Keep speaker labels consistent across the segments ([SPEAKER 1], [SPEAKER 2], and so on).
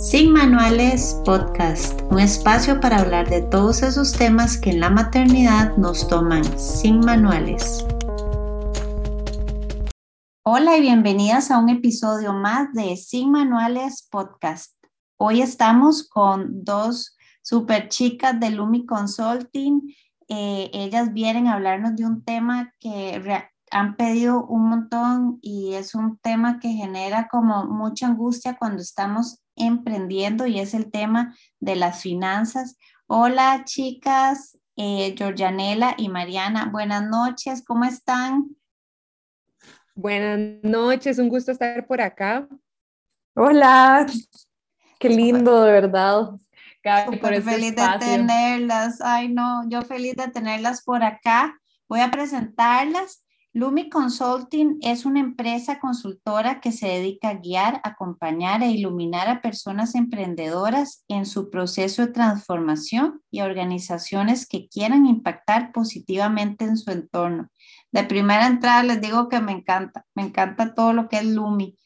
[SPEAKER 1] Sin Manuales Podcast, un espacio para hablar de todos esos temas que en la maternidad nos toman sin manuales. Hola y bienvenidas a un episodio más de Sin Manuales Podcast. Hoy estamos con dos super chicas de Lumi Consulting. Eh, ellas vienen a hablarnos de un tema que han pedido un montón y es un tema que genera como mucha angustia cuando estamos emprendiendo y es el tema de las finanzas. Hola chicas, eh, Georgianela y Mariana, buenas noches, ¿cómo están?
[SPEAKER 2] Buenas noches, un gusto estar por acá.
[SPEAKER 3] Hola, qué lindo, de verdad.
[SPEAKER 1] Súper feliz de tenerlas. Ay, no, yo feliz de tenerlas por acá. Voy a presentarlas. Lumi Consulting es una empresa consultora que se dedica a guiar, acompañar e iluminar a personas emprendedoras en su proceso de transformación y organizaciones que quieran impactar positivamente en su entorno. De primera entrada les digo que me encanta, me encanta todo lo que es Lumi.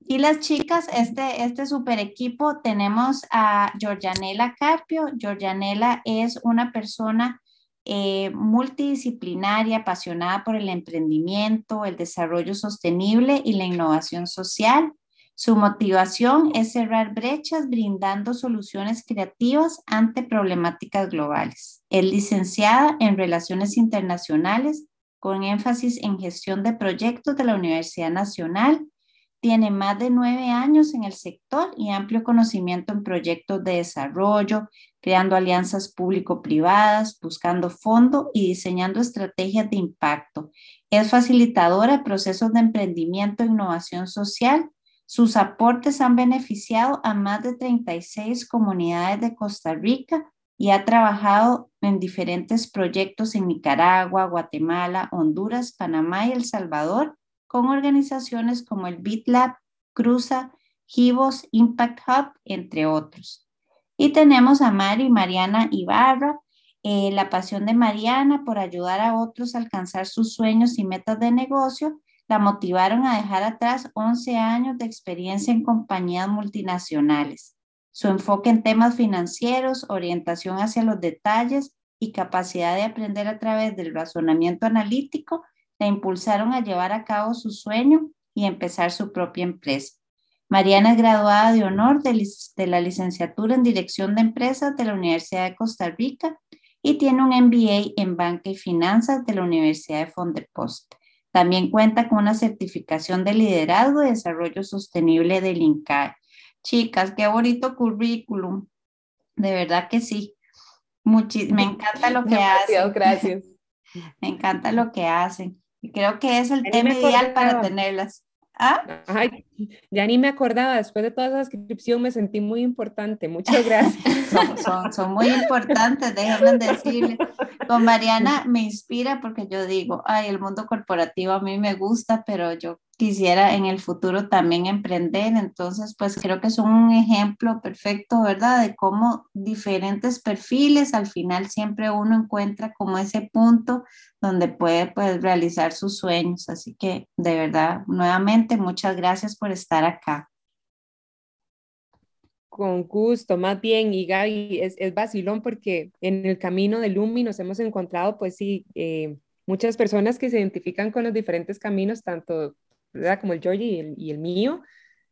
[SPEAKER 1] Y las chicas, este, este super equipo, tenemos a Georgianela Carpio. Georgianela es una persona eh, multidisciplinaria, apasionada por el emprendimiento, el desarrollo sostenible y la innovación social. Su motivación es cerrar brechas brindando soluciones creativas ante problemáticas globales. Es licenciada en Relaciones Internacionales con énfasis en gestión de proyectos de la Universidad Nacional tiene más de nueve años en el sector y amplio conocimiento en proyectos de desarrollo, creando alianzas público-privadas, buscando fondo y diseñando estrategias de impacto. Es facilitadora de procesos de emprendimiento e innovación social. Sus aportes han beneficiado a más de 36 comunidades de Costa Rica y ha trabajado en diferentes proyectos en Nicaragua, Guatemala, Honduras, Panamá y El Salvador con organizaciones como el BitLab, Cruza, Givos, Impact Hub, entre otros. Y tenemos a Mari Mariana Ibarra, eh, la pasión de Mariana por ayudar a otros a alcanzar sus sueños y metas de negocio la motivaron a dejar atrás 11 años de experiencia en compañías multinacionales. Su enfoque en temas financieros, orientación hacia los detalles y capacidad de aprender a través del razonamiento analítico la impulsaron a llevar a cabo su sueño y empezar su propia empresa. Mariana es graduada de honor de, la licenciatura en Dirección de Empresas de la Universidad de Costa Rica y tiene un MBA en Banca y Finanzas de la Universidad de Fondepost. También cuenta con una certificación de liderazgo y desarrollo sostenible del INCAE. Chicas, qué bonito currículum. De verdad que sí. me encanta lo que hacen.
[SPEAKER 3] Gracias.
[SPEAKER 1] Me encanta lo que hacen. Y creo que es el tema ideal para tenerlas. ¿Ah?
[SPEAKER 2] ya ni me acordaba, después de toda esa descripción me sentí muy importante, muchas gracias.
[SPEAKER 1] son, son, muy importantes, déjenme decirle. Con Mariana me inspira porque yo digo, ay, el mundo corporativo a mí me gusta, pero yo quisiera en el futuro también emprender. Entonces, pues creo que son un ejemplo perfecto, ¿verdad? De cómo diferentes perfiles, al final siempre uno encuentra como ese punto donde puede pues, realizar sus sueños. Así que, de verdad, nuevamente, muchas gracias por estar acá.
[SPEAKER 2] Con gusto, más bien, y Gaby, es, es vacilón porque en el camino de Lumi nos hemos encontrado, pues sí, eh, muchas personas que se identifican con los diferentes caminos, tanto ¿verdad? Como el Georgie y el, mío.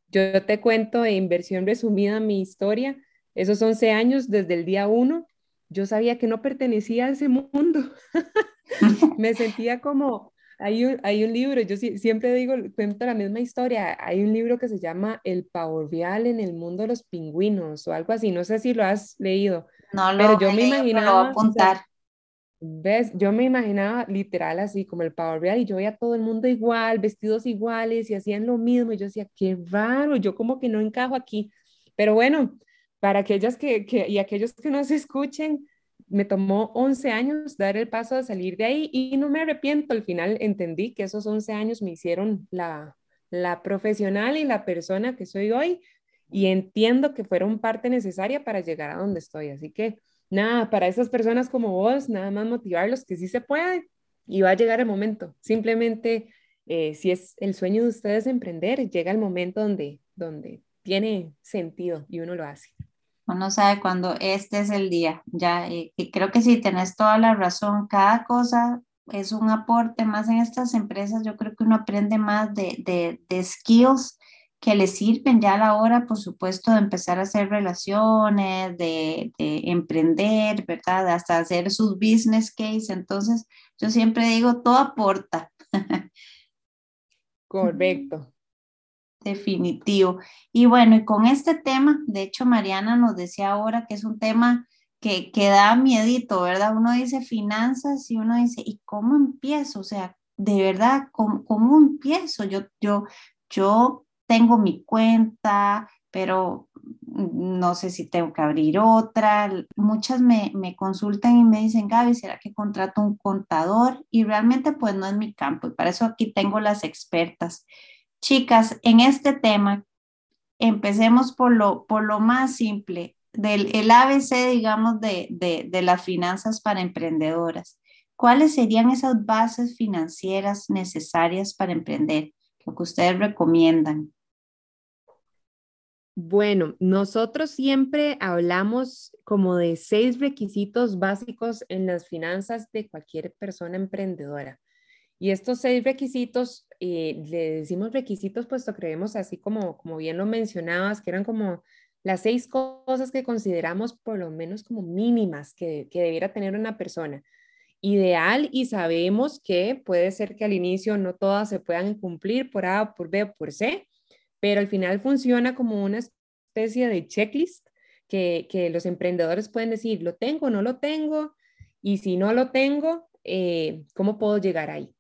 [SPEAKER 2] Yo te cuento en versión resumida mi historia. Esos 11 años, desde el día uno, yo sabía que no pertenecía a ese mundo. Me sentía como, hay un, hay un libro, yo siempre digo, cuento la misma historia, hay un libro que se llama El pavo real en el mundo de los pingüinos o algo así, no sé si lo has leído.
[SPEAKER 1] No, lo pero yo me imaginaba... apuntar.
[SPEAKER 2] ¿Ves? Yo me imaginaba literal así como el Power Real y yo veía a todo el mundo igual, vestidos iguales y hacían lo mismo y yo decía, qué raro, yo como que no encajo aquí. Pero bueno, para aquellas que, que y aquellos que no se escuchen, me tomó 11 años dar el paso de salir de ahí y no me arrepiento. Al final entendí que esos 11 años me hicieron la, la profesional y la persona que soy hoy y entiendo que fueron parte necesaria para llegar a donde estoy. Así que nada, para esas personas como vos, nada más motivarlos que sí se puede y va a llegar el momento. Simplemente, eh, si es el sueño de ustedes emprender, llega el momento donde, donde tiene sentido y uno lo hace.
[SPEAKER 1] Uno sabe cuando este es el día, ya, y, creo que sí, tenés toda la razón, cada cosa es un aporte más en estas empresas, yo creo que uno aprende más de, de, de skills que le sirven ya a la hora, por supuesto, de empezar a hacer relaciones, de, de, emprender, ¿verdad? Hasta hacer sus business case. Entonces, yo siempre digo, todo aporta.
[SPEAKER 2] Correcto.
[SPEAKER 1] Definitivo. Y bueno, y con este tema, de hecho, Mariana nos decía ahora que es un tema que, que da miedito, ¿verdad? Uno dice finanzas y uno dice, ¿y cómo empiezo? O sea, de verdad, ¿cómo, cómo empiezo? Yo, yo, yo tengo mi cuenta, pero no sé si tengo que abrir otra. Muchas me, consultan y me dicen, Gaby, ¿será que contrato un contador? Y realmente pues no es mi campo y para eso aquí tengo las expertas. Chicas, en este tema, empecemos por lo, por lo más simple, del el ABC, digamos, de, de, de las finanzas para emprendedoras. ¿Cuáles serían esas bases financieras necesarias para emprender? Lo que ustedes recomiendan.
[SPEAKER 2] Bueno, nosotros siempre hablamos como de seis requisitos básicos en las finanzas de cualquier persona emprendedora. Y estos seis requisitos, eh, le decimos requisitos puesto creemos así como, como bien lo mencionabas, que eran como las seis cosas que consideramos por lo menos como mínimas que, que debiera tener una persona. Ideal y sabemos que puede ser que al inicio no todas se puedan cumplir por A, por B o por C, pero al final funciona como una especie de checklist que, que los emprendedores pueden decir, lo tengo, no lo tengo, y si no lo tengo, eh, ¿cómo puedo llegar ahí?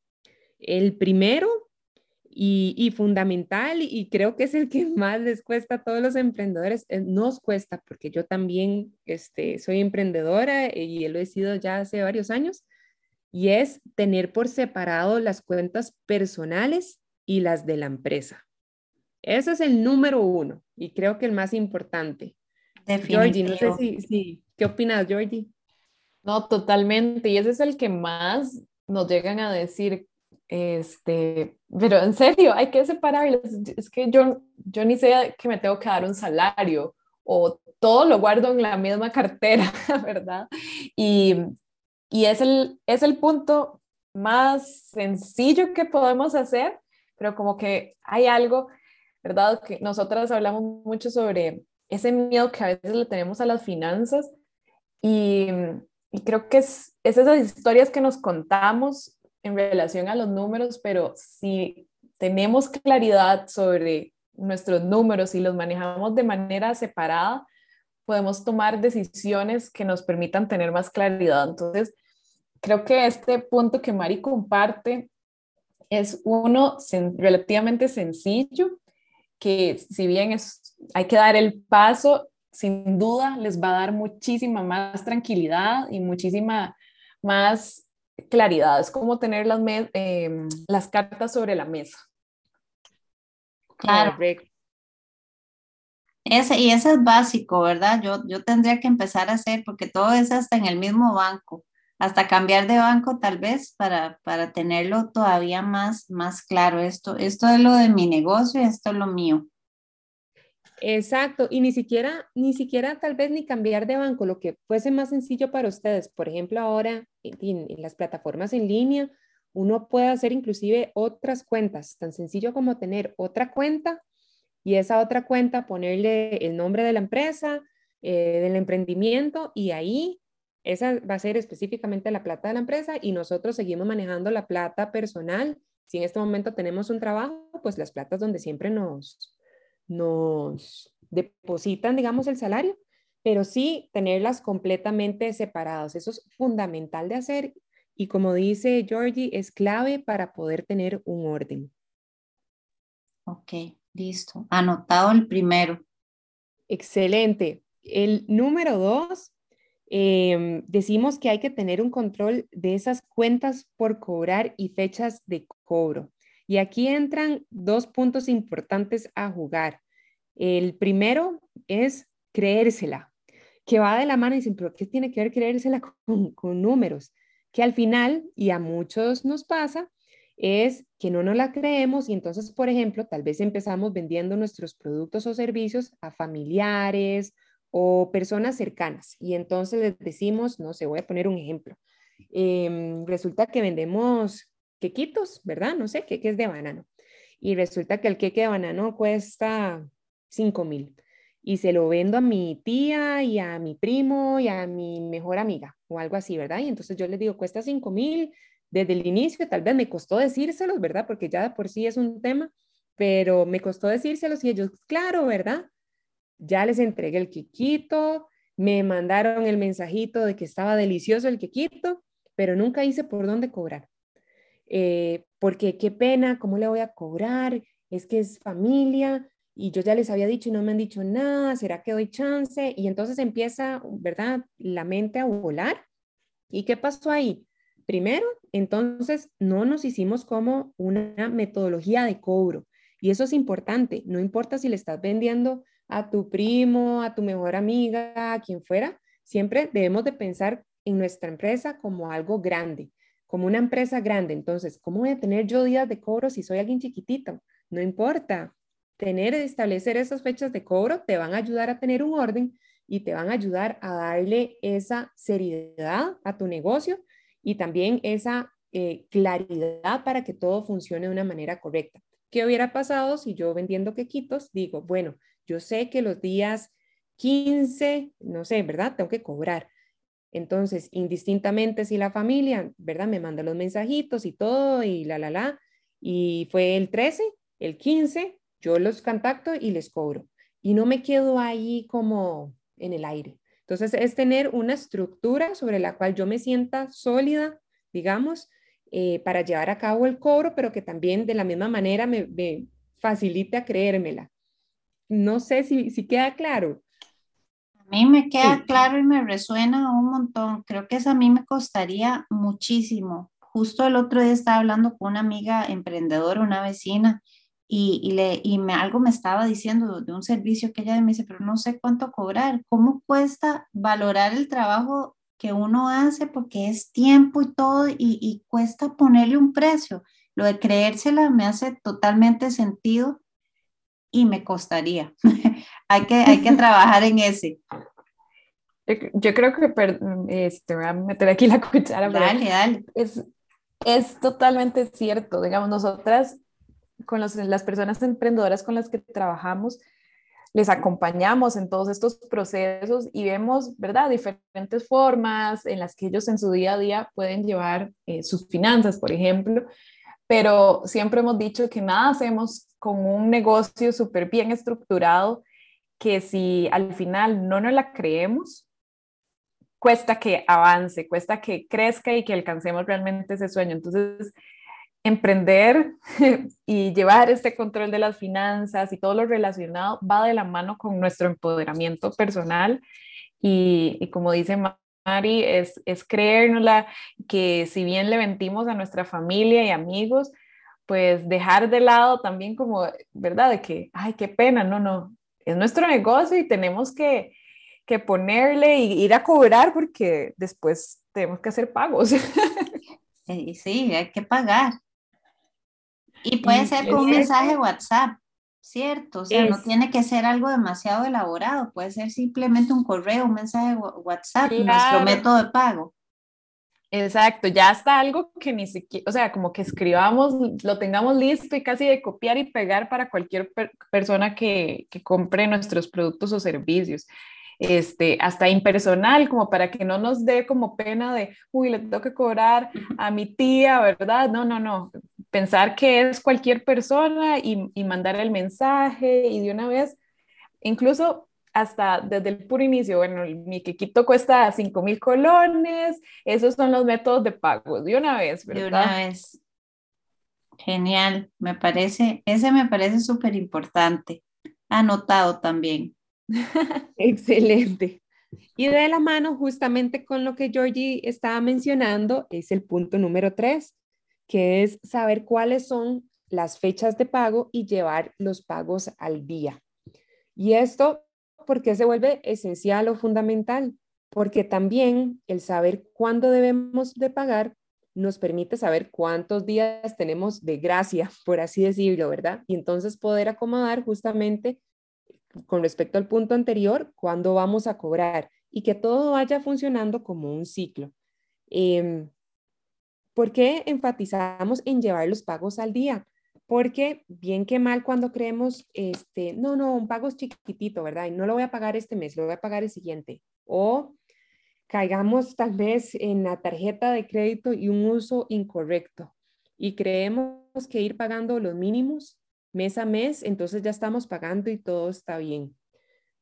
[SPEAKER 2] El primero y, y, fundamental, y creo que es el que más les cuesta a todos los emprendedores, eh, nos cuesta, porque yo también este, soy emprendedora y lo he sido ya hace varios años, y es tener por separado las cuentas personales y las de la empresa. Ese es el número uno y creo que el más importante. Georgie, no sé si, ¿qué opinas, Georgie?
[SPEAKER 3] No, totalmente. Y ese es el que más nos llegan a decir, este, pero en serio, hay que separarlos. Es que yo, yo ni sé que me tengo que dar un salario o todo lo guardo en la misma cartera, ¿verdad? Y, y es, el, es el punto más sencillo que podemos hacer, pero como que hay algo ¿verdad? Que nosotras hablamos mucho sobre ese miedo que a veces le tenemos a las finanzas y, y creo que es, es, esas historias que nos contamos en relación a los números, pero si tenemos claridad sobre nuestros números y los manejamos de manera separada, podemos tomar decisiones que nos permitan tener más claridad. Entonces, creo que este punto que Mari comparte es uno relativamente sencillo, que si bien es, hay que dar el paso, sin duda les va a dar muchísima más tranquilidad y muchísima más claridad. Es como tener las, em, las cartas sobre la mesa.
[SPEAKER 1] Claro. Ese, y eso es básico, ¿verdad? Yo, yo tendría que empezar a hacer, porque todo es hasta en el mismo banco hasta cambiar de banco tal vez para, para tenerlo todavía más, más claro. Esto, esto es lo de mi negocio esto es lo mío.
[SPEAKER 2] Exacto, y ni siquiera, ni siquiera tal vez ni cambiar de banco, lo que fuese más sencillo para ustedes. Por ejemplo, ahora en, en las plataformas en línea, uno puede hacer inclusive otras cuentas, tan sencillo como tener otra cuenta y esa otra cuenta ponerle el nombre de la empresa, eh, del emprendimiento y ahí esa va a ser específicamente la plata de la empresa y nosotros seguimos manejando la plata personal. Si en este momento tenemos un trabajo, pues las platas donde siempre nos, nos depositan, digamos, el salario, pero sí tenerlas completamente separadas. Eso es fundamental de hacer y como dice Georgie, es clave para poder tener un orden.
[SPEAKER 1] Ok, listo. Anotado el primero.
[SPEAKER 2] Excelente. El número dos Em, decimos que hay que tener un control de esas cuentas por cobrar y fechas de cobro. Y aquí entran dos puntos importantes a jugar. El primero es creérsela, que va de la mano y dicen, pero ¿qué tiene que ver creérsela con, con números? Que al final, y a muchos nos pasa, es que no nos la creemos y entonces, por ejemplo, tal vez empezamos vendiendo nuestros productos o servicios a familiares o personas cercanas y entonces les decimos, no sé, voy a poner un ejemplo. Em, resulta que vendemos quequitos, ¿verdad? No sé, qué es de banano. Y resulta que el queque de banano cuesta 5 mil y se lo vendo a mi tía y a mi primo y a mi mejor amiga o algo así, ¿verdad? Y entonces yo les digo, cuesta 5 mil desde el inicio, tal vez me costó decírselos, ¿verdad? Porque ya de por sí es un tema, pero me costó decírselos y ellos, claro, ¿verdad? Ya les entregué el quequito, me mandaron el mensajito de que estaba delicioso el quequito, pero nunca hice por dónde cobrar. Eh, porque qué pena, ¿cómo le voy a cobrar? Es que es familia y yo ya les había dicho y no me han dicho nada, ¿será que doy chance? Y entonces empieza, ¿verdad? La mente a volar. ¿Y qué pasó ahí? Primero, entonces no nos hicimos como una metodología de cobro. Y eso es importante. No importa si le estás vendiendo a tu primo, a tu mejor amiga, a quien fuera, siempre debemos de pensar en nuestra empresa como algo grande, como una empresa grande. Entonces, ¿cómo voy a tener yo días de cobro si soy alguien chiquitito? No importa. Tener, establecer esas fechas de cobro te van a ayudar a tener un orden y te van a ayudar a darle esa seriedad a tu negocio y también esa eh, claridad para que todo funcione de una manera correcta. ¿Qué hubiera pasado si yo vendiendo quequitos digo, bueno, yo sé que los días 15, no sé, ¿verdad? Tengo que cobrar. Entonces, indistintamente si la familia, ¿verdad? Me manda los mensajitos y todo y la, la, la. Y fue el 13, el 15, yo los contacto y les cobro. Y no me quedo ahí como en el aire. Entonces, es tener una estructura sobre la cual yo me sienta sólida, digamos, eh, para llevar a cabo el cobro, pero que también de la misma manera me, facilite a creérmela. No sé si, si queda claro.
[SPEAKER 1] A mí me queda claro y me resuena un montón. Creo que eso a mí me costaría muchísimo. Justo el otro día estaba hablando con una amiga emprendedora, una vecina, y, le, y me, algo me estaba diciendo de un servicio que ella me dice, pero no sé cuánto cobrar, ¿cómo cuesta valorar el trabajo que uno hace porque es tiempo y todo y, y cuesta ponerle un precio? Lo de creérsela me hace totalmente sentido y me costaría. hay, que, hay que trabajar en ese.
[SPEAKER 3] Yo creo que, este, voy a meter aquí la cuchara.
[SPEAKER 1] Dale, dale.
[SPEAKER 3] Es, es totalmente cierto. Digamos, nosotras con las personas emprendedoras con las que trabajamos, les acompañamos en todos estos procesos y vemos, ¿verdad?, diferentes formas en las que ellos en su día a día pueden llevar eh, sus finanzas, por ejemplo, pero siempre hemos dicho que nada hacemos con un negocio súper bien estructurado, que si al final no nos la creemos, cuesta que avance, cuesta que crezca y que alcancemos realmente ese sueño. Entonces, emprender y llevar este control de las finanzas y todo lo relacionado va de la mano con nuestro empoderamiento personal y, como dice Mari, es, es creérnosla que si bien le ventimos a nuestra familia y amigos, pues dejar de lado también como, ¿verdad? De que, ay, qué pena, no, no, es nuestro negocio y tenemos que, que ponerle y ir a cobrar porque después tenemos que hacer pagos.
[SPEAKER 1] Sí, hay que pagar. Y puede ser con un mensaje WhatsApp, ¿cierto? O sea, no tiene que ser algo demasiado elaborado, puede ser simplemente un correo, un mensaje WhatsApp, nuestro método de pago.
[SPEAKER 3] Exacto, ya está algo que ni siquiera, o sea, como que escribamos, lo tengamos listo y casi de copiar y pegar para cualquier persona que, que compre nuestros productos o servicios este, hasta impersonal, como para que no nos dé como pena de, uy, le tengo que cobrar a mi tía, ¿verdad? No, no, no. Pensar que es cualquier persona y, y mandar el mensaje y de una vez, incluso hasta desde el puro inicio, bueno, mi quequito cuesta 5 mil colones, esos son los métodos de pago, de una vez, ¿verdad?
[SPEAKER 1] De una vez. Genial, me parece, ese me parece súper importante. Anotado también.
[SPEAKER 2] Excelente. Y de la mano, justamente con lo que Georgie estaba mencionando, es el punto número tres, que es saber cuáles son las fechas de pago y llevar los pagos al día. Y esto, porque se vuelve esencial o fundamental? Porque también el saber cuándo debemos de pagar nos permite saber cuántos días tenemos de gracia, por así decirlo, ¿verdad? Y entonces poder acomodar justamente con respecto al punto anterior, cuándo vamos a cobrar y que todo vaya funcionando como un ciclo. Eh, ¿Por qué enfatizamos en llevar los pagos al día? Porque bien que mal cuando creemos, este, no, no, un pago es chiquitito, ¿verdad? Y no lo voy a pagar este mes, lo voy a pagar el siguiente. O caigamos tal vez en la tarjeta de crédito y un uso incorrecto y creemos que ir pagando los mínimos mes a mes, entonces ya estamos pagando y todo está bien.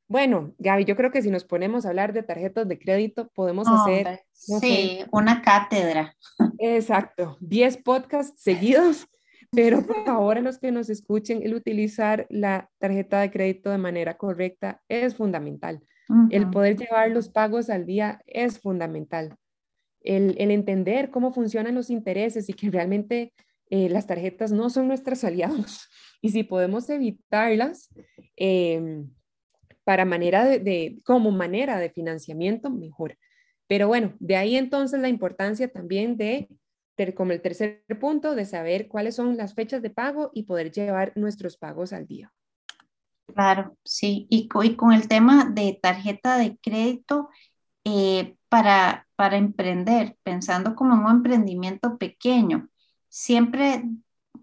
[SPEAKER 2] Bueno, Gaby, yo creo que si nos ponemos a hablar de tarjetas de crédito, podemos hacer...
[SPEAKER 1] sí, una cátedra.
[SPEAKER 2] Exacto, 10 podcasts seguidos, pero por favor a los que nos escuchen, el utilizar la tarjeta de crédito de manera correcta es fundamental. El poder llevar los pagos al día es fundamental. El, entender cómo funcionan los intereses y que realmente eh, las tarjetas no son nuestros aliados. Y si podemos evitarlas em, para manera de, como manera de financiamiento, mejor. Pero bueno, de ahí entonces la importancia también de, como el tercer punto, de saber cuáles son las fechas de pago y poder llevar nuestros pagos al día.
[SPEAKER 1] Claro, sí. Y, con el tema de tarjeta de crédito, eh, para, para emprender, pensando como un emprendimiento pequeño, siempre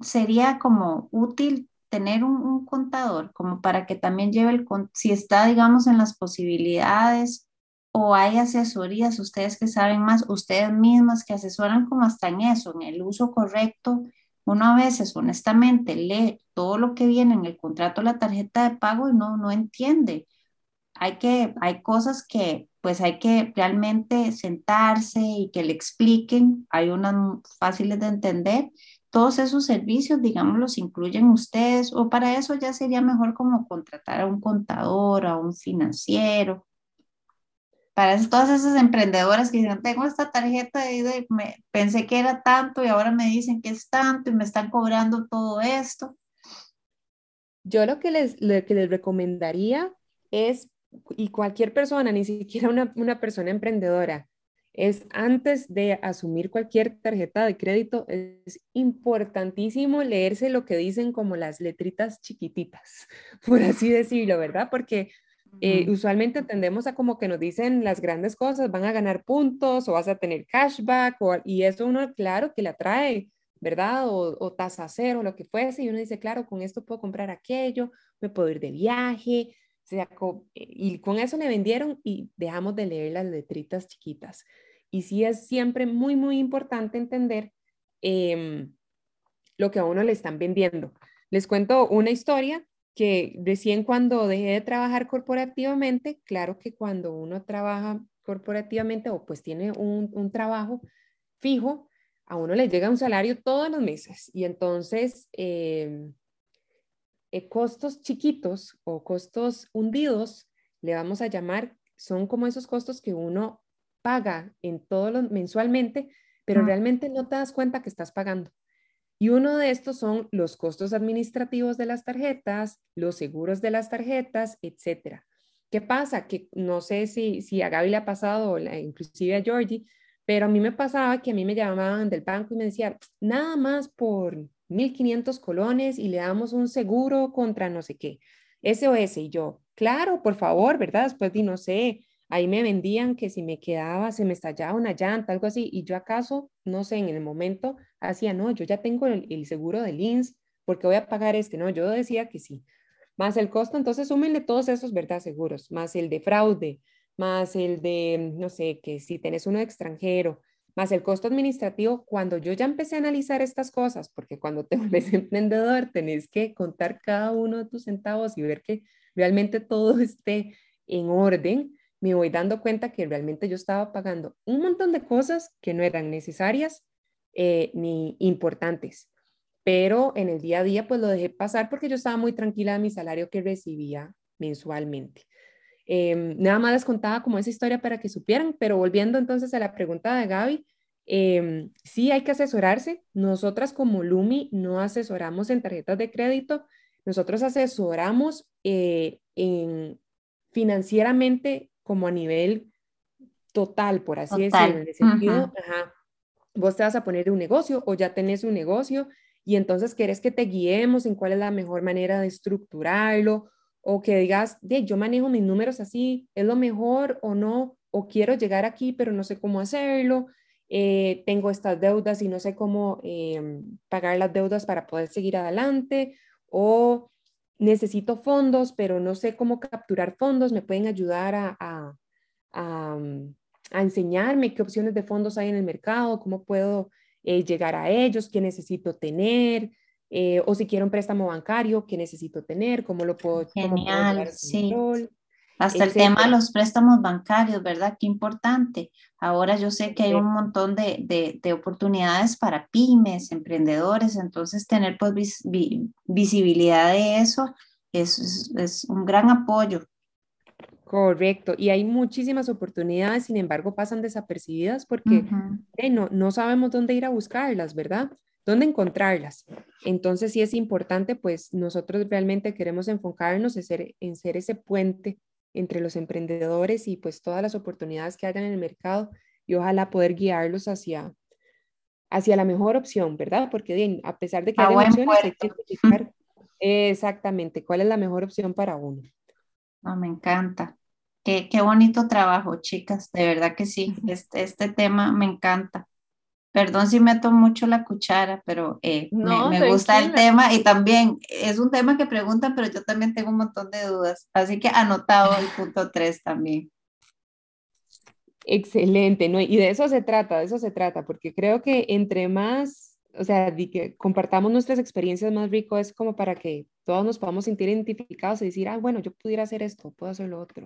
[SPEAKER 1] sería como útil tener un, contador, como para que también lleve el, si está, digamos, en las posibilidades o hay asesorías, ustedes que saben más, ustedes mismas que asesoran como hasta en eso, en el uso correcto uno a veces honestamente lee todo lo que viene en el contrato la tarjeta de pago y no, no entiende. Hay, que, hay cosas que pues hay que realmente sentarse y que le expliquen. Hay unas fáciles de entender. Todos esos servicios, digamos, los incluyen ustedes o para eso ya sería mejor como contratar a un contador, a un financiero para todas esas emprendedoras que dicen, tengo esta tarjeta y me, pensé que era tanto y ahora me dicen que es tanto y me están cobrando todo esto.
[SPEAKER 2] Yo lo que les, lo que les recomendaría es, y cualquier persona, ni siquiera una, una persona emprendedora, es antes de asumir cualquier tarjeta de crédito, es importantísimo leerse lo que dicen como las letritas chiquititas, por así decirlo, ¿verdad? Porque eh, usualmente tendemos a como que nos dicen las grandes cosas, van a ganar puntos o vas a tener cashback y eso uno claro que le atrae, ¿verdad? O, tasa cero, lo que fuese, y uno dice, claro, con esto puedo comprar aquello, me puedo ir de viaje, y con eso le vendieron y dejamos de leer las letritas chiquitas. Y sí es siempre muy, muy importante entender em, lo que a uno le están vendiendo. Les cuento una historia que recién cuando dejé de trabajar corporativamente, claro que cuando uno trabaja corporativamente o pues tiene un, trabajo fijo, a uno le llega un salario todos los meses y entonces em, eh, costos chiquitos o costos hundidos, le vamos a llamar, son como esos costos que uno paga en todos los mensualmente, pero realmente no te das cuenta que estás pagando. Y uno de estos son los costos administrativos de las tarjetas, los seguros de las tarjetas, etcétera. ¿Qué pasa? Que no sé si, si a Gaby le ha pasado, inclusive a Georgie, pero a mí me pasaba que a mí me llamaban del banco y me decían, nada más por 1.500 colones y le damos un seguro contra no sé qué, SOS. Y yo, claro, por favor, ¿verdad? Después di, no sé, Ahí me vendían que si me quedaba, se me estallaba una llanta, algo así, y yo acaso, no sé, en el momento hacía, no, yo ya tengo el, seguro de INS, porque voy a pagar este, no, yo decía que sí. Más el costo, entonces súmenle todos esos, ¿verdad? Seguros, más el de fraude, más el de, no sé, que si tenés uno extranjero, más el costo administrativo, cuando yo ya empecé a analizar estas cosas, porque cuando te vuelves emprendedor tenés que contar cada uno de tus centavos y ver que realmente todo esté en orden, me voy dando cuenta que realmente yo estaba pagando un montón de cosas que no eran necesarias eh, ni importantes. Pero en el día a día pues lo dejé pasar porque yo estaba muy tranquila de mi salario que recibía mensualmente. Em, nada más les contaba como esa historia para que supieran, pero volviendo entonces a la pregunta de Gaby, eh, sí hay que asesorarse. Nosotras como Lumi no asesoramos en tarjetas de crédito, nosotros asesoramos eh, en financieramente como a nivel total, por así decirlo, en el sentido, vos te vas a poner un negocio o ya tenés un negocio y entonces querés que te guiemos en cuál es la mejor manera de estructurarlo o que digas, de, yo manejo mis números así, es lo mejor o no, o quiero llegar aquí, pero no sé cómo hacerlo, eh, tengo estas deudas y no sé cómo em, pagar las deudas para poder seguir adelante, o necesito fondos, pero no sé cómo capturar fondos, me pueden ayudar a, a, a, a enseñarme qué opciones de fondos hay en el mercado, cómo puedo eh, llegar a ellos, qué necesito tener, eh, o si quiero un préstamo bancario, qué necesito tener, cómo lo puedo.
[SPEAKER 1] Genial, sí. Hasta el tema de los préstamos bancarios, ¿verdad? Qué importante. Ahora yo sé que hay un montón de, de, de oportunidades para pymes, emprendedores, entonces tener pues visibilidad de eso es, es, un gran apoyo.
[SPEAKER 2] Correcto, y hay muchísimas oportunidades, sin embargo, pasan desapercibidas porque no, no sabemos dónde ir a buscarlas, ¿verdad? ¿Dónde encontrarlas? Entonces, sí es importante, pues nosotros realmente queremos enfocarnos en ser, en ser ese puente entre los emprendedores y pues todas las oportunidades que hayan en el mercado y ojalá poder guiarlos hacia, hacia la mejor opción, ¿verdad? Porque a pesar de que hay opciones, hay que identificar exactamente cuál es la mejor opción para uno.
[SPEAKER 1] No, me encanta. Qué, qué, bonito trabajo, chicas, de verdad que sí, este, este tema me encanta. Perdón si meto mucho la cuchara, pero eh, me, gusta el tema y también es un tema que preguntan, pero yo también tengo un montón de dudas, así que anotado el punto 3 también.
[SPEAKER 2] Excelente, ¿no? Y de eso se trata, de eso se trata, porque creo que entre más o sea, que compartamos nuestras experiencias más rico es como para que todos nos podamos sentir identificados y decir, ah, bueno, yo pudiera hacer esto, puedo hacer lo otro.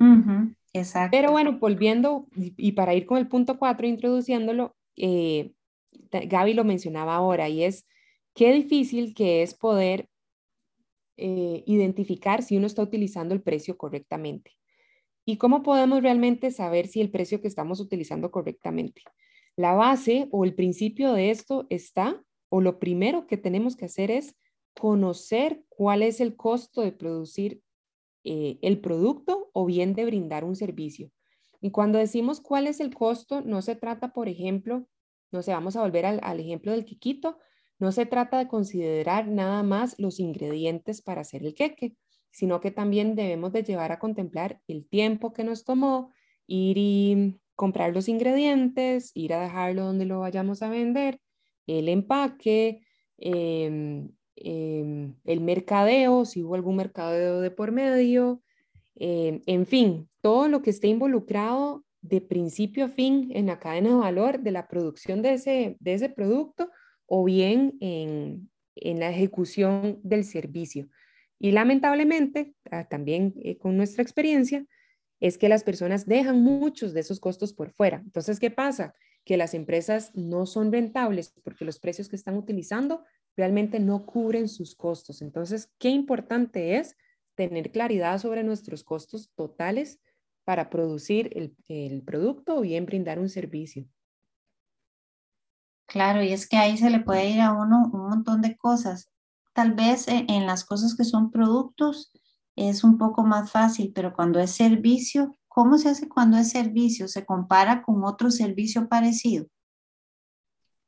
[SPEAKER 1] exacto.
[SPEAKER 2] Pero bueno, volviendo y, para ir con el punto cuatro, introduciéndolo, eh, Gaby lo mencionaba ahora y es qué difícil que es poder eh, identificar si uno está utilizando el precio correctamente. ¿Y cómo podemos realmente saber si el precio que estamos utilizando correctamente? La base o el principio de esto está o lo primero que tenemos que hacer es conocer cuál es el costo de producir eh, el producto o bien de brindar un servicio. Y cuando decimos cuál es el costo, no se trata, por ejemplo, no sé, vamos a volver al, ejemplo del quiquito, no se trata de considerar nada más los ingredientes para hacer el queque, sino que también debemos de llevar a contemplar el tiempo que nos tomó ir y comprar los ingredientes, ir a dejarlo donde lo vayamos a vender, el empaque, em, em, el mercadeo, si hubo algún mercadeo de por medio, em, en fin, todo lo que esté involucrado de principio a fin en la cadena de valor de la producción de ese, de ese producto o bien en, en la ejecución del servicio. Y lamentablemente, ah, también eh, con nuestra experiencia, es que las personas dejan muchos de esos costos por fuera. Entonces, ¿qué pasa? que las empresas no son rentables porque los precios que están utilizando realmente no cubren sus costos. Entonces, qué importante es tener claridad sobre nuestros costos totales para producir el, producto o bien brindar un servicio.
[SPEAKER 1] Claro, y es que ahí se le puede ir a uno un montón de cosas. Tal vez en, en las cosas que son productos es un poco más fácil, pero cuando es servicio, ¿Cómo se hace cuando es servicio? ¿Se compara con otro servicio parecido?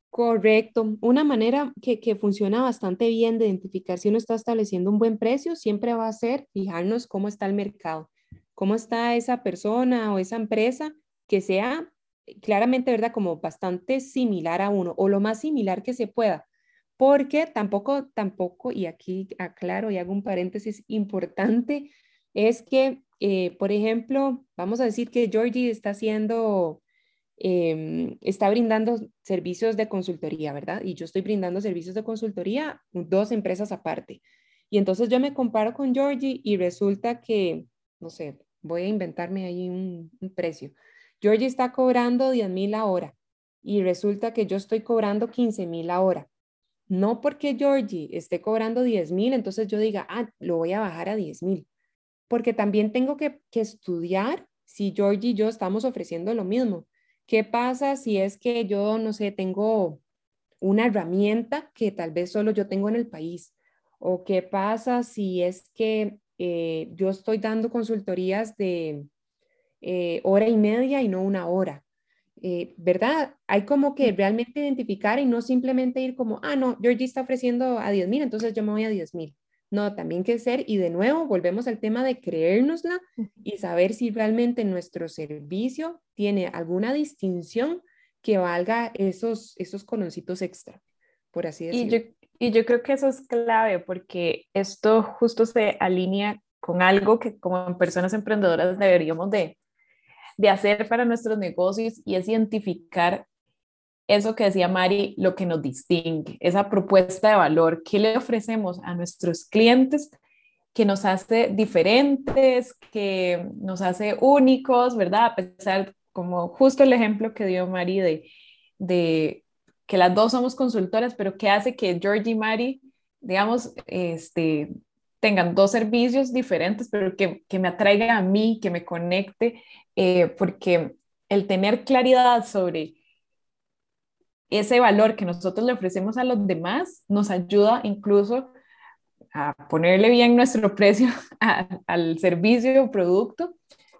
[SPEAKER 2] Correcto. Una manera que, que, funciona bastante bien de identificar si uno está estableciendo un buen precio siempre va a ser fijarnos cómo está el mercado, cómo está esa persona o esa empresa que sea claramente, ¿verdad? Como bastante similar a uno o lo más similar que se pueda. Porque tampoco, tampoco, y aquí aclaro y hago un paréntesis importante, es que eh, por ejemplo, vamos a decir que Georgie está haciendo, em, está brindando servicios de consultoría, ¿verdad? Y yo estoy brindando servicios de consultoría, dos empresas aparte. Y entonces yo me comparo con Georgie y resulta que, no sé, voy a inventarme ahí un, precio. Georgie está cobrando 10 mil la hora y resulta que yo estoy cobrando 15 mil la hora. No porque Georgie esté cobrando 10 mil, entonces yo diga, ah, lo voy a bajar a 10 mil porque también tengo que, estudiar si Georgie y yo estamos ofreciendo lo mismo. ¿Qué pasa si es que yo, no sé, tengo una herramienta que tal vez solo yo tengo en el país? ¿O qué pasa si es que eh, yo estoy dando consultorías de eh, hora y media y no una hora? eh, ¿verdad? Hay como que realmente identificar y no simplemente ir como, ah, no, Georgie está ofreciendo a 10 mil, entonces yo me voy a 10 mil. No, también que ser, y de nuevo volvemos al tema de creérnosla y saber si realmente nuestro servicio tiene alguna distinción que valga esos, esos coloncitos extra, por así decirlo.
[SPEAKER 3] Y yo, y yo creo que eso es clave porque esto justo se alinea con algo que como personas emprendedoras deberíamos de, de hacer para nuestros negocios y es identificar eso que decía Mari, lo que nos distingue, esa propuesta de valor, qué le ofrecemos a nuestros clientes que nos hace diferentes, que nos hace únicos, ¿verdad? A pesar, como justo el ejemplo que dio Mari de, de que las dos somos consultoras, pero que hace que Georgie y Mari, digamos, este, tengan dos servicios diferentes, pero que, que me atraiga a mí, que me conecte, eh, porque el tener claridad sobre ese valor que nosotros le ofrecemos a los demás nos ayuda incluso a ponerle bien nuestro precio al servicio o producto,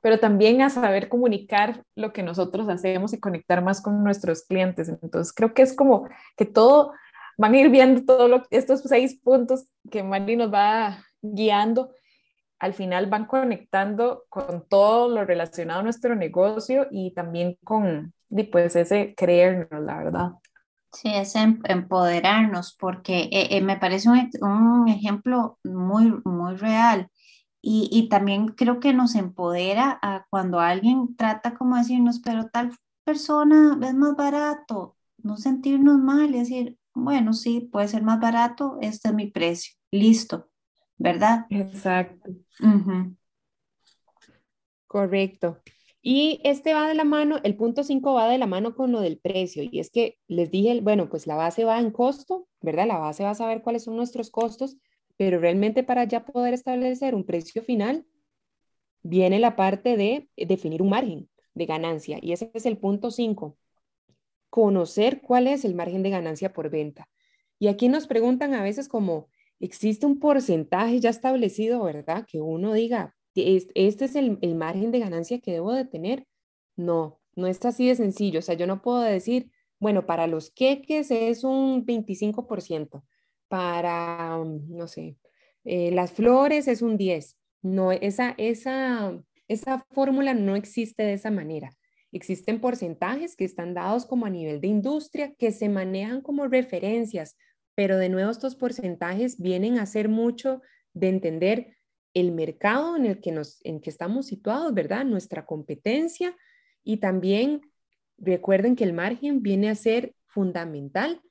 [SPEAKER 3] pero también a saber comunicar lo que nosotros hacemos y conectar más con nuestros clientes. Entonces, creo que es como que todo, van a ir viendo todos estos seis puntos que Mari nos va guiando al final van conectando con todo lo relacionado a nuestro negocio y también con pues, ese creernos, la verdad.
[SPEAKER 1] Sí, es em, empoderarnos, porque eh, eh, me parece un, un, ejemplo muy, muy real. Y, y, también creo que nos empodera a cuando alguien trata como decirnos, pero tal persona es más barato, no sentirnos mal y decir, bueno, sí, puede ser más barato, este es mi precio, listo, ¿verdad?
[SPEAKER 3] Exacto.
[SPEAKER 2] Correcto. Y este va de la mano, el punto 5 va de la mano con lo del precio. Y es que les dije, bueno, pues la base va en costo, ¿verdad? La base va a saber cuáles son nuestros costos, pero realmente para ya poder establecer un precio final, viene la parte de definir un margen de ganancia. Y ese es el punto 5. Conocer cuál es el margen de ganancia por venta. Y aquí nos preguntan a veces como, ¿existe un porcentaje ya establecido, verdad? Que uno diga, este es el, margen de ganancia que debo de tener. No, no es así de sencillo. O sea, yo no puedo decir, bueno, para los queques es un 25%, para, no sé, eh, las flores es un 10%. No, esa, esa, esa fórmula no existe de esa manera. Existen porcentajes que están dados como a nivel de industria, que se manejan como referencias, pero de nuevo estos porcentajes vienen a ser mucho de entender el mercado en el que, nos, en que estamos situados, ¿verdad? Nuestra competencia y también recuerden que el margen viene a ser fundamental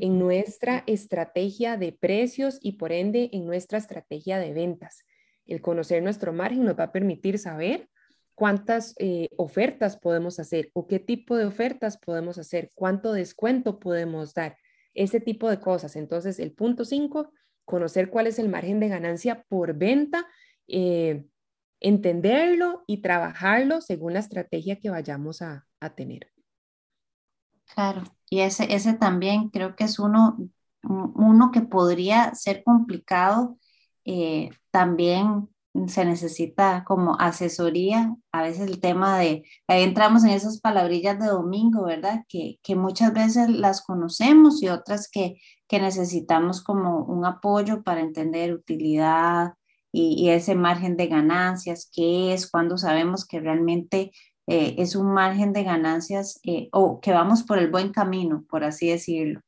[SPEAKER 2] en nuestra estrategia de precios y por ende en nuestra estrategia de ventas. El conocer nuestro margen nos va a permitir saber cuántas eh, ofertas podemos hacer o qué tipo de ofertas podemos hacer, cuánto descuento podemos dar, ese tipo de cosas. Entonces, el punto 5 conocer cuál es el margen de ganancia por venta, eh, entenderlo y trabajarlo según la estrategia que vayamos a, tener.
[SPEAKER 1] Claro, y ese, ese también creo que es uno, uno que podría ser complicado eh, también se necesita como asesoría, a veces el tema de, ahí entramos en esas palabrillas de domingo, ¿verdad? Que, que muchas veces las conocemos y otras que, que necesitamos como un apoyo para entender utilidad y, ese margen de ganancias, qué es, cuando sabemos que realmente eh, es un margen de ganancias eh, o que vamos por el buen camino, por así decirlo.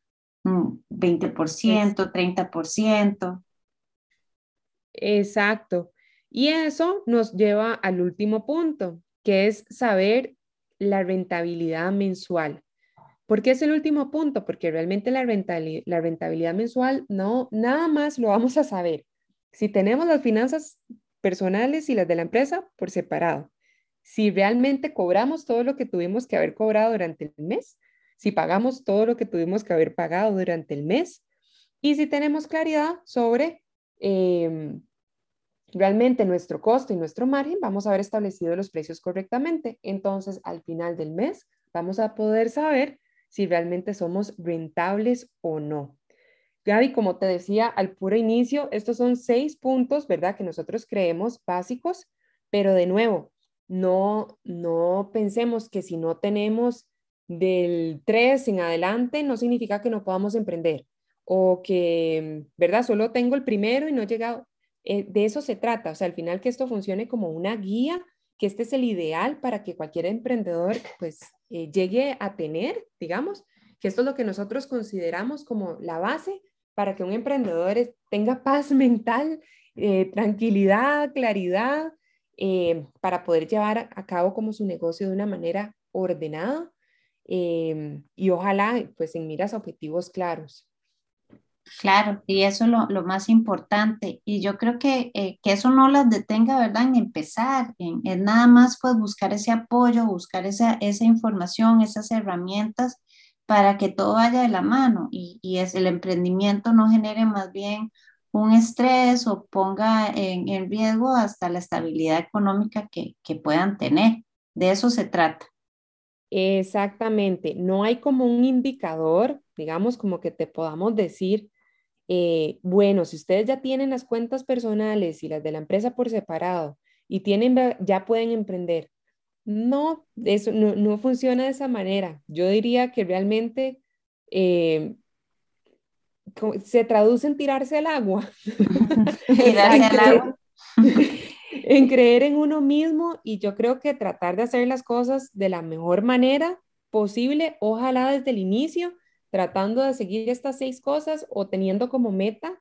[SPEAKER 1] 20%, 30%.
[SPEAKER 2] Exacto. Y eso nos lleva al último punto, que es saber la rentabilidad mensual. ¿Por qué es el último punto? Porque realmente la rentabilidad, la rentabilidad mensual no, nada más lo vamos a saber. Si tenemos las finanzas personales y las de la empresa por separado, si realmente cobramos todo lo que tuvimos que haber cobrado durante el mes, si pagamos todo lo que tuvimos que haber pagado durante el mes y si tenemos claridad sobre em, realmente nuestro costo y nuestro margen, vamos a haber establecido los precios correctamente. Entonces, al final del mes, vamos a poder saber si realmente somos rentables o no. Gaby, como te decía al puro inicio, estos son seis puntos, ¿verdad? Que nosotros creemos básicos, pero de nuevo, no, no pensemos que si no tenemos del 3 en adelante no significa que no podamos emprender o que, ¿verdad? Solo tengo el primero y no he llegado. Eh, de eso se trata, o sea, al final que esto funcione como una guía, que este es el ideal para que cualquier emprendedor pues eh, llegue a tener, digamos, que esto es lo que nosotros consideramos como la base para que un emprendedor tenga paz mental, eh, tranquilidad, claridad, para poder llevar a cabo como su negocio de una manera ordenada y ojalá pues en miras a objetivos claros.
[SPEAKER 1] Claro, y eso es lo, más importante. Y yo creo que, eh, que, eso no las detenga, ¿verdad? En empezar, en, nada más pues buscar ese apoyo, buscar esa, esa información, esas herramientas para que todo vaya de la mano y, y es, el emprendimiento no genere más bien un estrés o ponga en, en riesgo hasta la estabilidad económica que, que puedan tener. De eso se trata.
[SPEAKER 2] Exactamente, no hay como un indicador, digamos, como que te podamos decir, eh, bueno, si ustedes ya tienen las cuentas personales y las de la empresa por separado y tienen, ya pueden emprender. No, eso no, funciona de esa manera. Yo diría que realmente eh, se traduce en tirarse al agua. tirarse al agua. en creer en uno mismo y yo creo que tratar de hacer las cosas de la mejor manera posible, ojalá desde el inicio, tratando de seguir estas seis cosas o teniendo como meta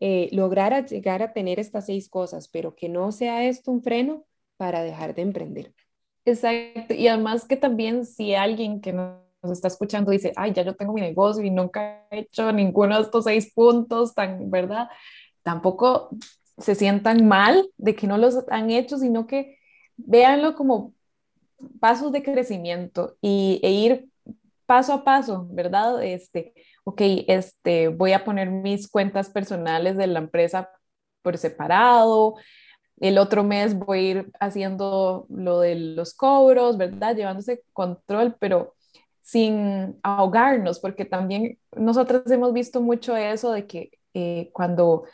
[SPEAKER 2] eh, lograr llegar a tener estas seis cosas, pero que no sea esto un freno para dejar de emprender.
[SPEAKER 3] Exacto, y además que también si alguien que nos está escuchando dice, ay, ya yo tengo mi negocio y nunca he hecho ninguno de estos seis puntos, tan, ¿verdad? Tampoco se sientan mal de que no los han hecho, sino que véanlo como pasos de crecimiento y, e ir paso a paso, ¿verdad? Este, ok, este, voy a poner mis cuentas personales de la empresa por separado, el otro mes voy a ir haciendo lo de los cobros, ¿verdad? Llevándose control, pero sin ahogarnos, porque también nosotros hemos visto mucho eso de que eh, cuando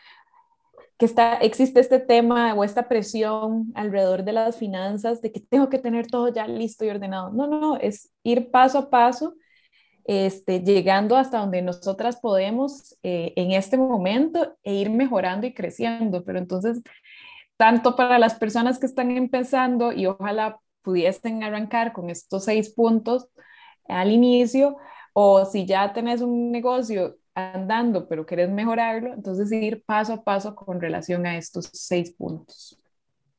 [SPEAKER 3] que está, existe este tema o esta presión alrededor de las finanzas, de que tengo que tener todo ya listo y ordenado. No, no, es ir paso a paso, este, llegando hasta donde nosotras podemos eh, en este momento e ir mejorando y creciendo. Pero entonces, tanto para las personas que están empezando y ojalá pudiesen arrancar con estos seis puntos al inicio, o si ya tenés un negocio andando, pero querés mejorarlo, entonces ir paso a paso con relación a estos seis puntos.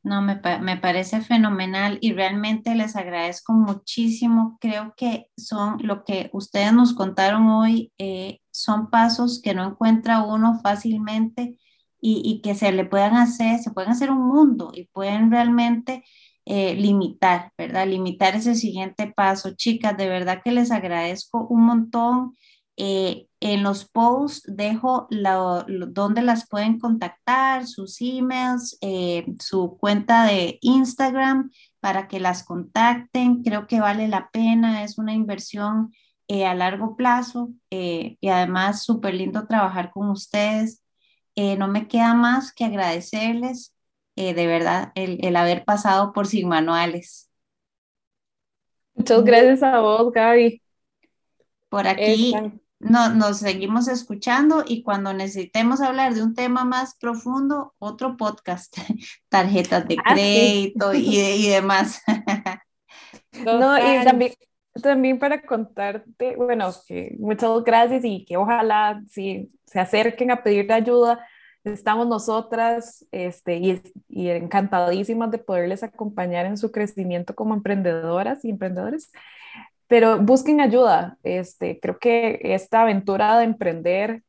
[SPEAKER 1] No, me, me, parece fenomenal y realmente les agradezco muchísimo. Creo que son lo que ustedes nos contaron hoy, eh, son pasos que no encuentra uno fácilmente y, y, que se le puedan hacer, se pueden hacer un mundo y pueden realmente eh, limitar, ¿verdad? Limitar ese siguiente paso. Chicas, de verdad que les agradezco un montón. Eh, en los posts dejo donde las pueden contactar, sus emails, eh, su cuenta de Instagram para que las contacten. Creo que vale la pena, es una inversión a largo plazo y además súper lindo trabajar con ustedes. no me queda más que agradecerles de verdad el, haber pasado por Sin Manuales.
[SPEAKER 3] Muchas gracias a vos, Gaby.
[SPEAKER 1] Por aquí no, nos seguimos escuchando y cuando necesitemos hablar de un tema más profundo, otro podcast, tarjetas de ah, crédito y, demás.
[SPEAKER 3] no, y también, también para contarte, bueno, que muchas gracias y que ojalá si se acerquen a pedir ayuda, estamos nosotras este, y, encantadísimas de poderles acompañar en su crecimiento como emprendedoras y emprendedores pero busquen ayuda. Este, creo que esta aventura de emprender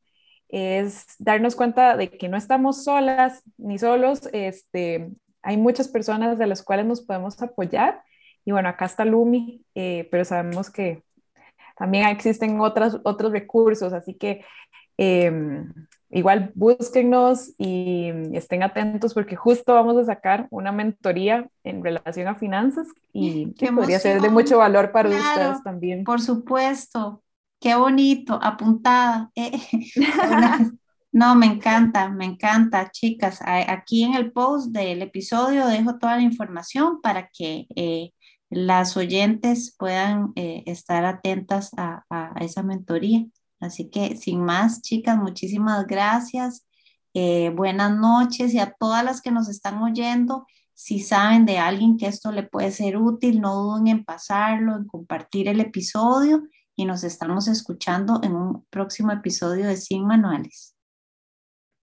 [SPEAKER 3] es darnos cuenta de que no estamos solas ni solos. Este, hay muchas personas de las cuales nos podemos apoyar. Y bueno, acá está Lumi, eh, pero sabemos que también existen otras, otros recursos, así que em, igual búsquennos y estén atentos porque justo vamos a sacar una mentoría en relación a finanzas y que podría ser de mucho valor para ustedes también.
[SPEAKER 1] Por supuesto, qué bonito, apuntada. Eh, no, me encanta, me encanta, chicas. Aquí en el post del episodio dejo toda la información para que eh, las oyentes puedan eh, estar atentas a, esa mentoría. Así que sin más, chicas, muchísimas gracias. Eh, buenas noches y a todas las que nos están oyendo, si saben de alguien que esto le puede ser útil, no duden en pasarlo, en compartir el episodio y nos estamos escuchando en un próximo episodio de Sin Manuales.